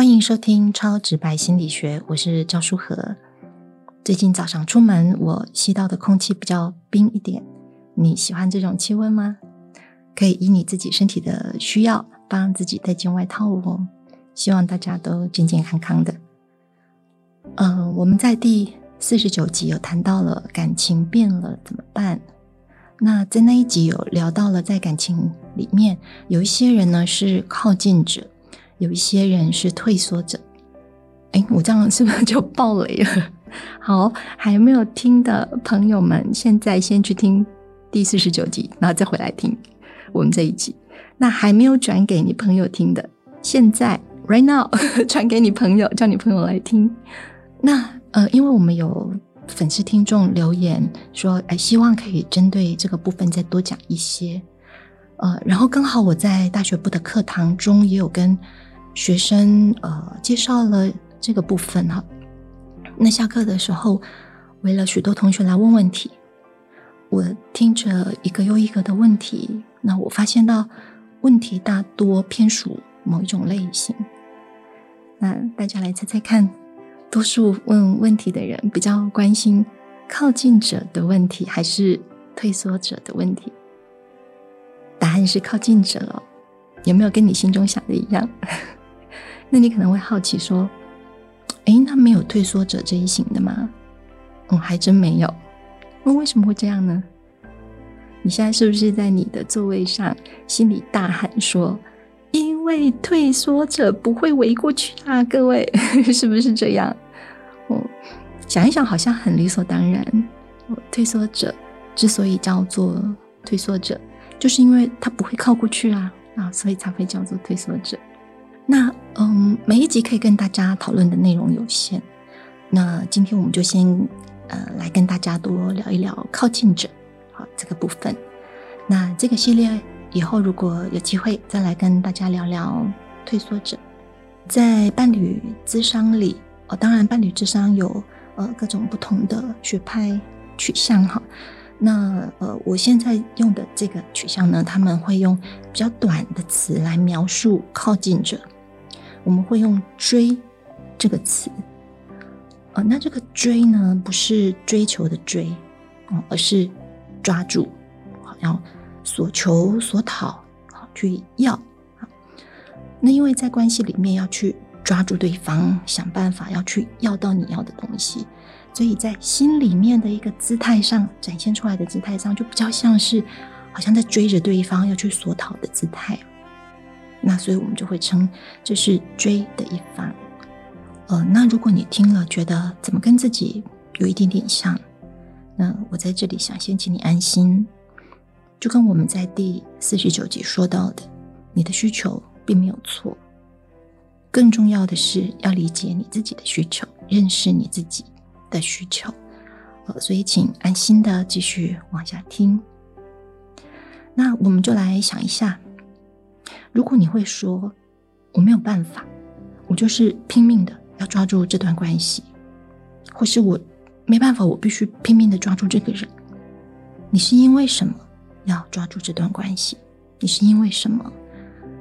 欢迎收听超直白心理学，我是赵书和。最近早上出门，我吸到的空气比较冰一点。你喜欢这种气温吗？可以依你自己身体的需要，帮自己带件外套哦。希望大家都健健康康的。嗯，我们在第四十九集有谈到了感情变了怎么办？那在那一集有聊到了，在感情里面有一些人呢是靠近者。有一些人是退缩者，哎，我这样是不是就爆雷了？好，还没有听的朋友们，现在先去听第四十九集，然后再回来听我们这一集。那还没有转给你朋友听的，现在 right now 传给你朋友，叫你朋友来听。那呃，因为我们有粉丝听众留言说，哎，希望可以针对这个部分再多讲一些。呃，然后刚好我在大学部的课堂中也有跟。学生呃介绍了这个部分哈，那下课的时候，围了许多同学来问问题，我听着一个又一个的问题，那我发现到问题大多偏属某一种类型。那大家来猜猜看，多数问问题的人比较关心靠近者的问题，还是退缩者的问题？答案是靠近者，有没有跟你心中想的一样？那你可能会好奇说：“哎，那没有退缩者这一型的吗？”嗯，还真没有。那为什么会这样呢？你现在是不是在你的座位上心里大喊说：“因为退缩者不会围过去啊！”各位 是不是这样？哦，想一想，好像很理所当然。哦退缩者之所以叫做退缩者，就是因为他不会靠过去啊啊，所以才会叫做退缩者。那嗯，每一集可以跟大家讨论的内容有限，那今天我们就先呃来跟大家多聊一聊靠近者好这个部分。那这个系列以后如果有机会再来跟大家聊聊退缩者，在伴侣智商里哦，当然伴侣智商有呃各种不同的学派取向哈。那呃我现在用的这个取向呢，他们会用比较短的词来描述靠近者。我们会用“追”这个词，呃，那这个“追”呢，不是追求的“追”，哦，而是抓住，好，要所求所讨，好，去要。那因为在关系里面要去抓住对方，想办法要去要到你要的东西，所以在心里面的一个姿态上展现出来的姿态上，就比较像是好像在追着对方要去索讨的姿态。那所以我们就会称这是追的一方，呃，那如果你听了觉得怎么跟自己有一点点像，那我在这里想先请你安心，就跟我们在第四十九集说到的，你的需求并没有错，更重要的是要理解你自己的需求，认识你自己的需求，呃，所以请安心的继续往下听，那我们就来想一下。如果你会说我没有办法，我就是拼命的要抓住这段关系，或是我没办法，我必须拼命的抓住这个人。你是因为什么要抓住这段关系？你是因为什么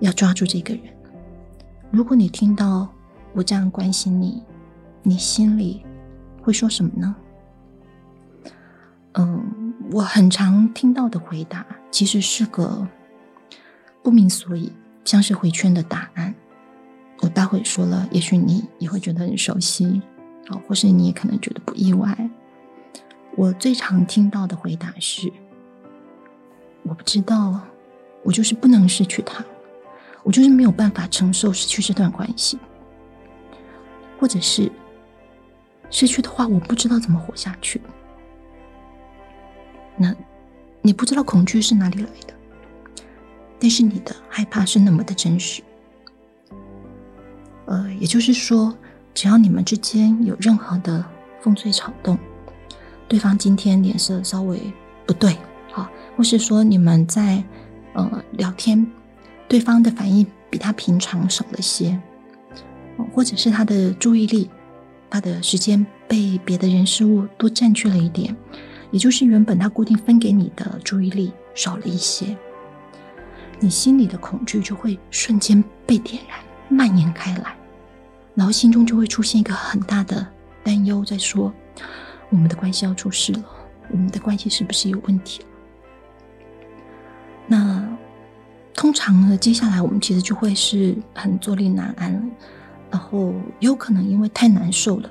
要抓住这个人？如果你听到我这样关心你，你心里会说什么呢？嗯，我很常听到的回答其实是个。不明所以，像是回圈的答案。我待会说了，也许你也会觉得很熟悉，好，或是你也可能觉得不意外。我最常听到的回答是：我不知道，我就是不能失去他，我就是没有办法承受失去这段关系，或者是失去的话，我不知道怎么活下去。那你不知道恐惧是哪里来的？但是你的害怕是那么的真实，呃，也就是说，只要你们之间有任何的风吹草动，对方今天脸色稍微不对，好，或是说你们在呃聊天，对方的反应比他平常少了些，或者是他的注意力，他的时间被别的人事物多占据了一点，也就是原本他固定分给你的注意力少了一些。你心里的恐惧就会瞬间被点燃，蔓延开来。然后心中就会出现一个很大的担忧，在说我们的关系要出事了，我们的关系是不是有问题了？那通常呢，接下来我们其实就会是很坐立难安了，然后有可能因为太难受了，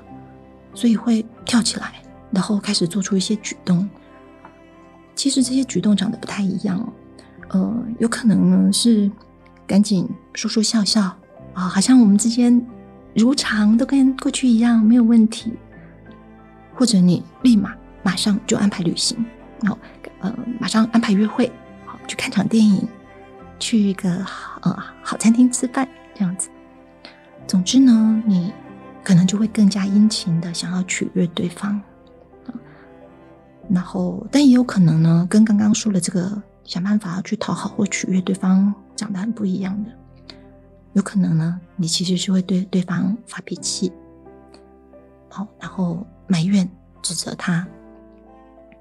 所以会跳起来，然后开始做出一些举动。其实这些举动长得不太一样哦，呃，有可能呢是赶紧说说笑笑啊，好像我们之间如常，都跟过去一样，没有问题。或者你立马马上就安排旅行，然后呃马上安排约会，好去看场电影，去一个呃好餐厅吃饭这样子。总之呢，你可能就会更加殷勤的想要取悦对方。然后，但也有可能呢，跟刚刚说的这个想办法去讨好或取悦对方长得很不一样的。有可能呢，你其实是会对对方发脾气，好，然后埋怨、指责他。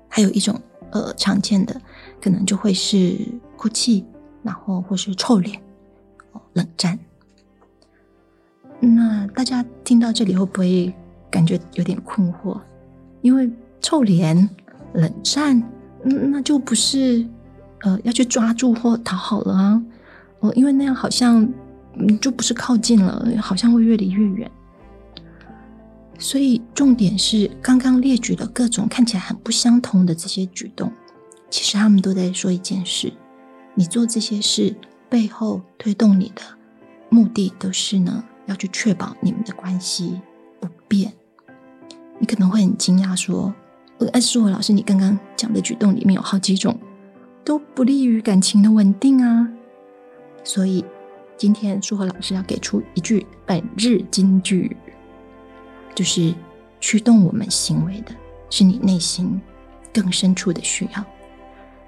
还有一种呃常见的，可能就会是哭泣，然后或是臭脸、哦冷战。那大家听到这里会不会感觉有点困惑？因为臭脸。冷战，嗯，那就不是，呃，要去抓住或讨好了啊，哦，因为那样好像，嗯，就不是靠近了，好像会越离越远。所以重点是刚刚列举的各种看起来很不相同的这些举动，其实他们都在说一件事：你做这些事背后推动你的目的，都是呢，要去确保你们的关系不变。你可能会很惊讶说。呃，舒和老师，你刚刚讲的举动里面有好几种，都不利于感情的稳定啊。所以今天舒和老师要给出一句本日金句，就是驱动我们行为的是你内心更深处的需要。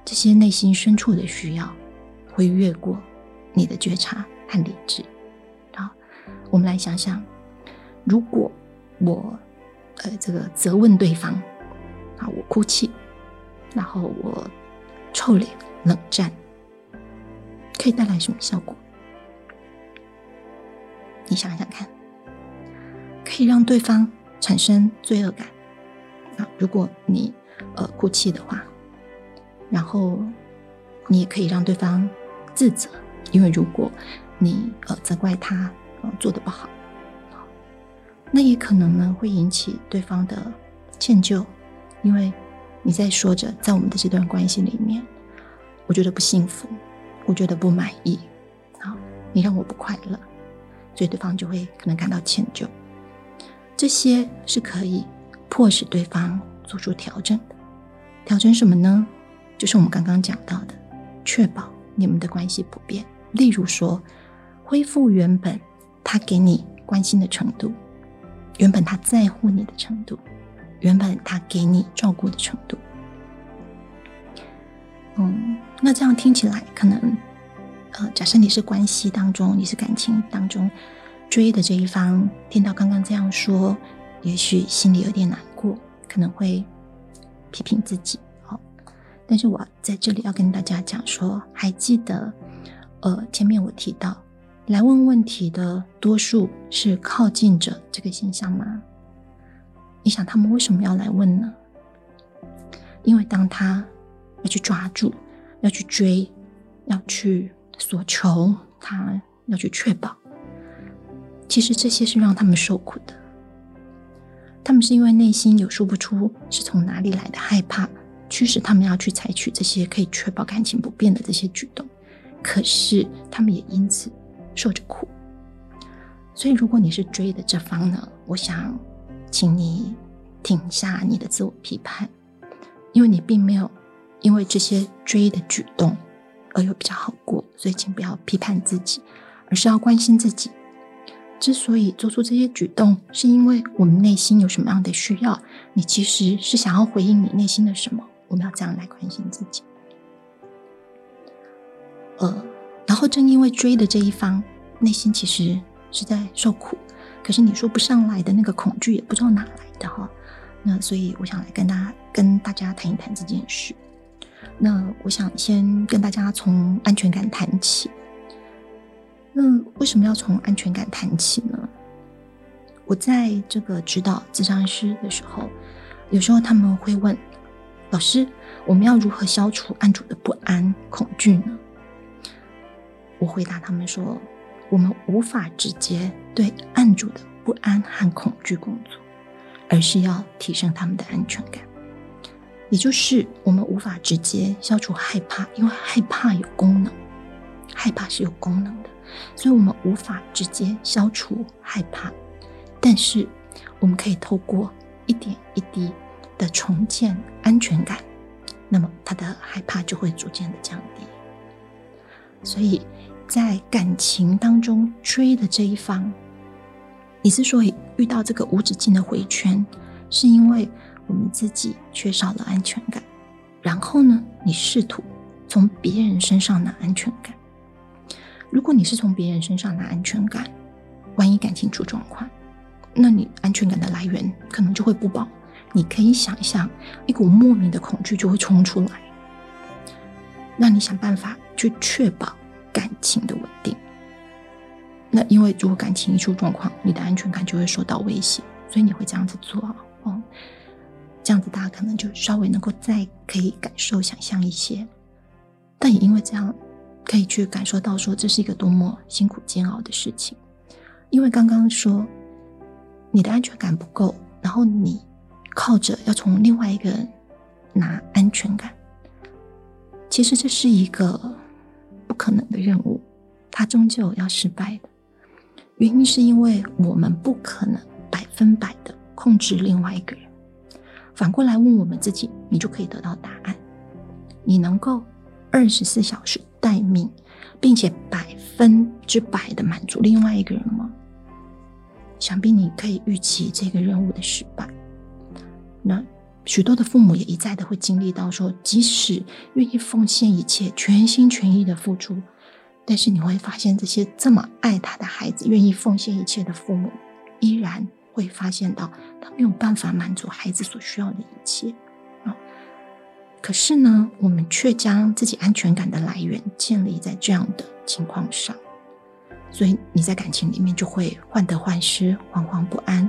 这些内心深处的需要会越过你的觉察和理智。好，我们来想想，如果我呃这个责问对方。啊！我哭泣，然后我臭脸冷战，可以带来什么效果？你想想看，可以让对方产生罪恶感。啊，如果你呃哭泣的话，然后你也可以让对方自责，因为如果你呃责怪他呃做的不好，那也可能呢会引起对方的歉疚。因为你在说着，在我们的这段关系里面，我觉得不幸福，我觉得不满意，好，你让我不快乐，所以对方就会可能感到歉疚。这些是可以迫使对方做出调整的。调整什么呢？就是我们刚刚讲到的，确保你们的关系不变。例如说，恢复原本他给你关心的程度，原本他在乎你的程度。原本他给你照顾的程度，嗯，那这样听起来可能，呃，假设你是关系当中，你是感情当中追的这一方，听到刚刚这样说，也许心里有点难过，可能会批评自己。好，但是我在这里要跟大家讲说，还记得，呃，前面我提到来问问题的多数是靠近者这个现象吗？你想他们为什么要来问呢？因为当他要去抓住、要去追、要去索求，他要去确保，其实这些是让他们受苦的。他们是因为内心有说不出是从哪里来的害怕，驱使他们要去采取这些可以确保感情不变的这些举动。可是他们也因此受着苦。所以，如果你是追的这方呢，我想。请你停下你的自我批判，因为你并没有因为这些追的举动而有比较好过，所以请不要批判自己，而是要关心自己。之所以做出这些举动，是因为我们内心有什么样的需要，你其实是想要回应你内心的什么？我们要这样来关心自己。呃，然后正因为追的这一方内心其实是在受苦。可是你说不上来的那个恐惧也不知道哪来的哈，那所以我想来跟大家跟大家谈一谈这件事。那我想先跟大家从安全感谈起。那为什么要从安全感谈起呢？我在这个指导智商师的时候，有时候他们会问老师：“我们要如何消除案主的不安、恐惧呢？”我回答他们说：“我们无法直接对案主的不安和恐惧工作，而是要提升他们的安全感。也就是我们无法直接消除害怕，因为害怕有功能，害怕是有功能的，所以我们无法直接消除害怕。但是我们可以透过一点一滴的重建安全感，那么他的害怕就会逐渐的降低。所以。”在感情当中追的这一方，你之所以遇到这个无止境的回圈，是因为我们自己缺少了安全感。然后呢，你试图从别人身上拿安全感。如果你是从别人身上拿安全感，万一感情出状况，那你安全感的来源可能就会不保。你可以想象，一股莫名的恐惧就会冲出来，让你想办法去确保。感情的稳定，那因为如果感情一出状况，你的安全感就会受到威胁，所以你会这样子做哦。这样子大家可能就稍微能够再可以感受、想象一些，但也因为这样，可以去感受到说这是一个多么辛苦煎熬的事情。因为刚刚说你的安全感不够，然后你靠着要从另外一个人拿安全感，其实这是一个。不可能的任务，它终究要失败的。原因是因为我们不可能百分百的控制另外一个人。反过来问我们自己，你就可以得到答案：你能够二十四小时待命，并且百分之百的满足另外一个人吗？想必你可以预期这个任务的失败。那。许多的父母也一再的会经历到说，即使愿意奉献一切、全心全意的付出，但是你会发现，这些这么爱他的孩子、愿意奉献一切的父母，依然会发现到他没有办法满足孩子所需要的一切。可是呢，我们却将自己安全感的来源建立在这样的情况上，所以你在感情里面就会患得患失、惶惶不安，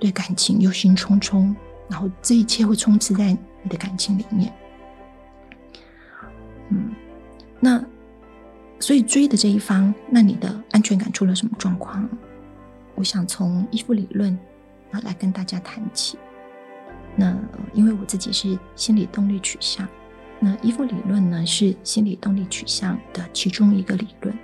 对感情忧心忡忡。然后这一切会充斥在你的感情里面，嗯，那所以追的这一方，那你的安全感出了什么状况？我想从依附理论啊来跟大家谈起。那因为我自己是心理动力取向，那依附理论呢是心理动力取向的其中一个理论。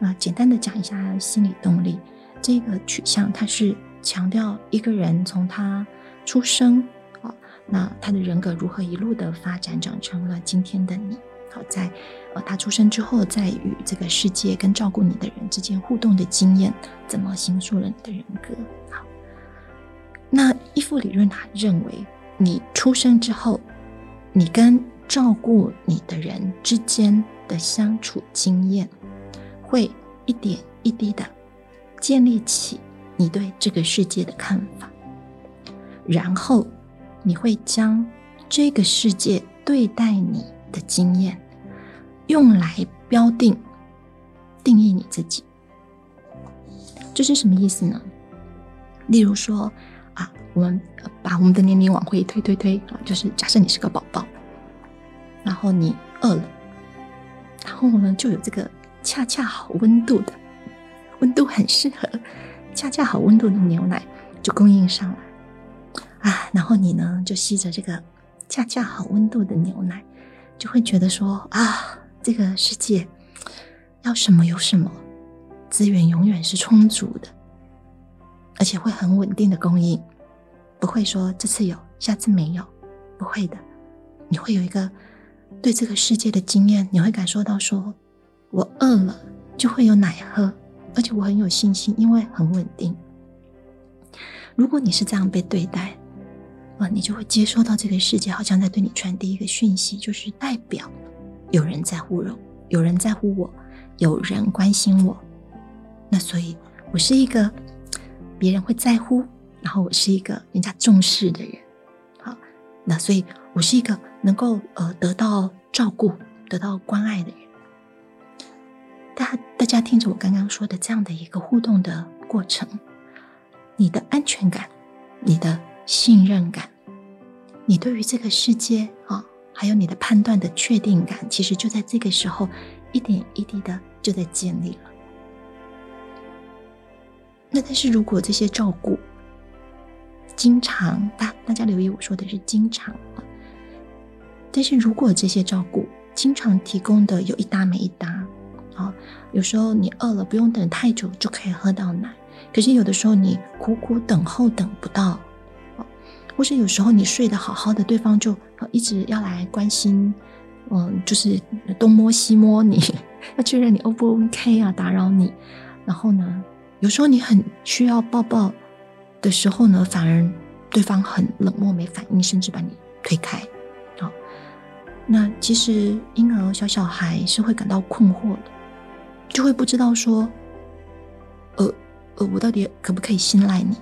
啊，简单的讲一下心理动力这个取向，它是强调一个人从他出生，啊，那他的人格如何一路的发展，长成了今天的你？好，在呃他出生之后，在与这个世界跟照顾你的人之间互动的经验，怎么形塑了你的人格？好，那依附理论他认为，你出生之后，你跟照顾你的人之间的相处经验，会一点一滴的建立起你对这个世界的看法。然后，你会将这个世界对待你的经验，用来标定、定义你自己。这是什么意思呢？例如说，啊，我们把我们的年龄往回推推推啊，就是假设你是个宝宝，然后你饿了，然后呢，就有这个恰恰好温度的、温度很适合、恰恰好温度的牛奶就供应上来。啊，然后你呢，就吸着这个恰恰好温度的牛奶，就会觉得说啊，这个世界要什么有什么，资源永远是充足的，而且会很稳定的供应，不会说这次有，下次没有，不会的。你会有一个对这个世界的经验，你会感受到说，我饿了就会有奶喝，而且我很有信心，因为很稳定。如果你是这样被对待，啊你就会接收到这个世界好像在对你传递一个讯息，就是代表有人在乎我，有人在乎我，有人关心我。那所以，我是一个别人会在乎，然后我是一个人家重视的人。好，那所以我是一个能够呃得到照顾、得到关爱的人。大大家听着我刚刚说的这样的一个互动的过程。你的安全感、你的信任感、你对于这个世界啊，还有你的判断的确定感，其实就在这个时候一点一滴的就在建立了。那但是如果这些照顾经常，大大家留意我说的是经常，但是如果这些照顾经常提供的有一搭没一搭。啊，有时候你饿了，不用等太久就可以喝到奶；可是有的时候你苦苦等候等不到，或是有时候你睡得好好的，对方就一直要来关心，嗯，就是东摸西摸你，要确认你 O 不 OK 啊，打扰你。然后呢，有时候你很需要抱抱的时候呢，反而对方很冷漠没反应，甚至把你推开。啊，那其实婴儿小小孩是会感到困惑的。就会不知道说，呃呃，我到底可不可以信赖你？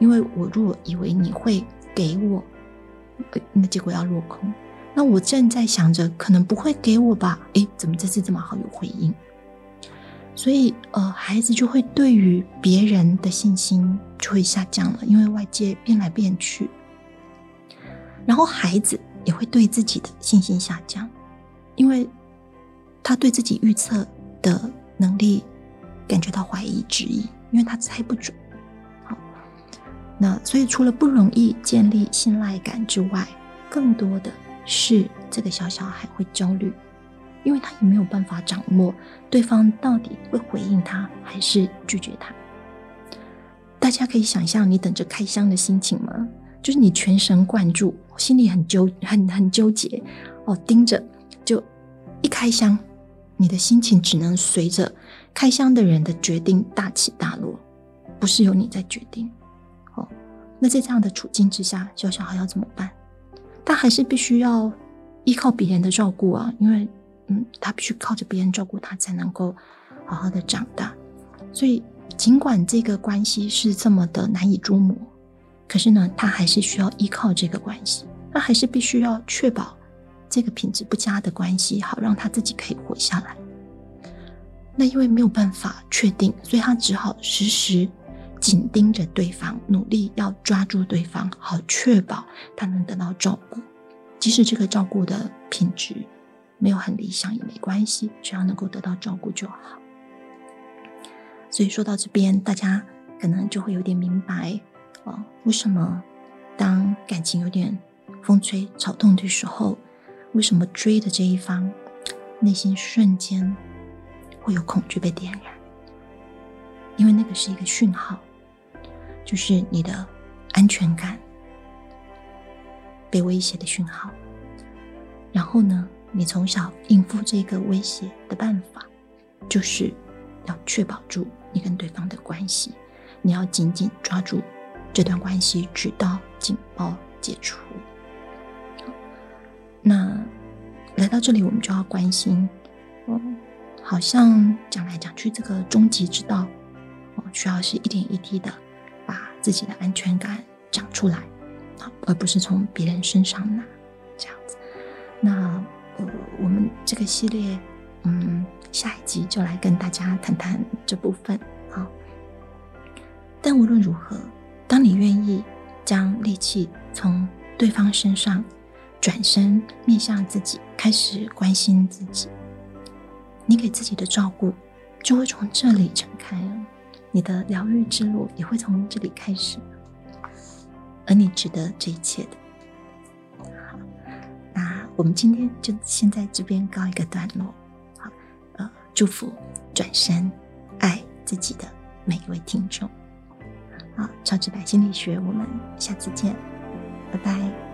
因为我如果以为你会给我，那结果要落空。那我正在想着可能不会给我吧？诶，怎么这次这么好有回应？所以呃，孩子就会对于别人的信心就会下降了，因为外界变来变去。然后孩子也会对自己的信心下降，因为他对自己预测的。能力感觉到怀疑、质疑，因为他猜不准。那所以除了不容易建立信赖感之外，更多的是这个小小孩会焦虑，因为他也没有办法掌握对方到底会回应他还是拒绝他。大家可以想象你等着开箱的心情吗？就是你全神贯注，心里很纠、很很纠结哦，盯着就一开箱。你的心情只能随着开箱的人的决定大起大落，不是由你在决定。那在这样的处境之下，小小孩要怎么办？他还是必须要依靠别人的照顾啊，因为，嗯，他必须靠着别人照顾他才能够好好的长大。所以，尽管这个关系是这么的难以捉摸，可是呢，他还是需要依靠这个关系，他还是必须要确保。这个品质不佳的关系，好让他自己可以活下来。那因为没有办法确定，所以他只好时时紧盯着对方，努力要抓住对方，好确保他能得到照顾。即使这个照顾的品质没有很理想也没关系，只要能够得到照顾就好。所以说到这边，大家可能就会有点明白哦，为什么当感情有点风吹草动的时候。为什么追的这一方内心瞬间会有恐惧被点燃？因为那个是一个讯号，就是你的安全感被威胁的讯号。然后呢，你从小应付这个威胁的办法，就是要确保住你跟对方的关系，你要紧紧抓住这段关系，直到警报解除。那来到这里，我们就要关心，哦，好像讲来讲去，这个终极之道，哦，需要是一点一滴的自己的安全感长出来，好，而不是从别人身上拿这样子。那呃，我们这个系列，嗯，下一集就来跟大家谈谈这部分，好。但无论如何，当你愿意将力气从对方身上。转身面向自己，开始关心自己。你给自己的照顾就会从这里展开了，你的疗愈之路也会从这里开始。而你值得这一切的。好，那我们今天就先在这边告一个段落。好，呃，祝福转身爱自己的每一位听众。好，超直白心理学，我们下次见，拜拜。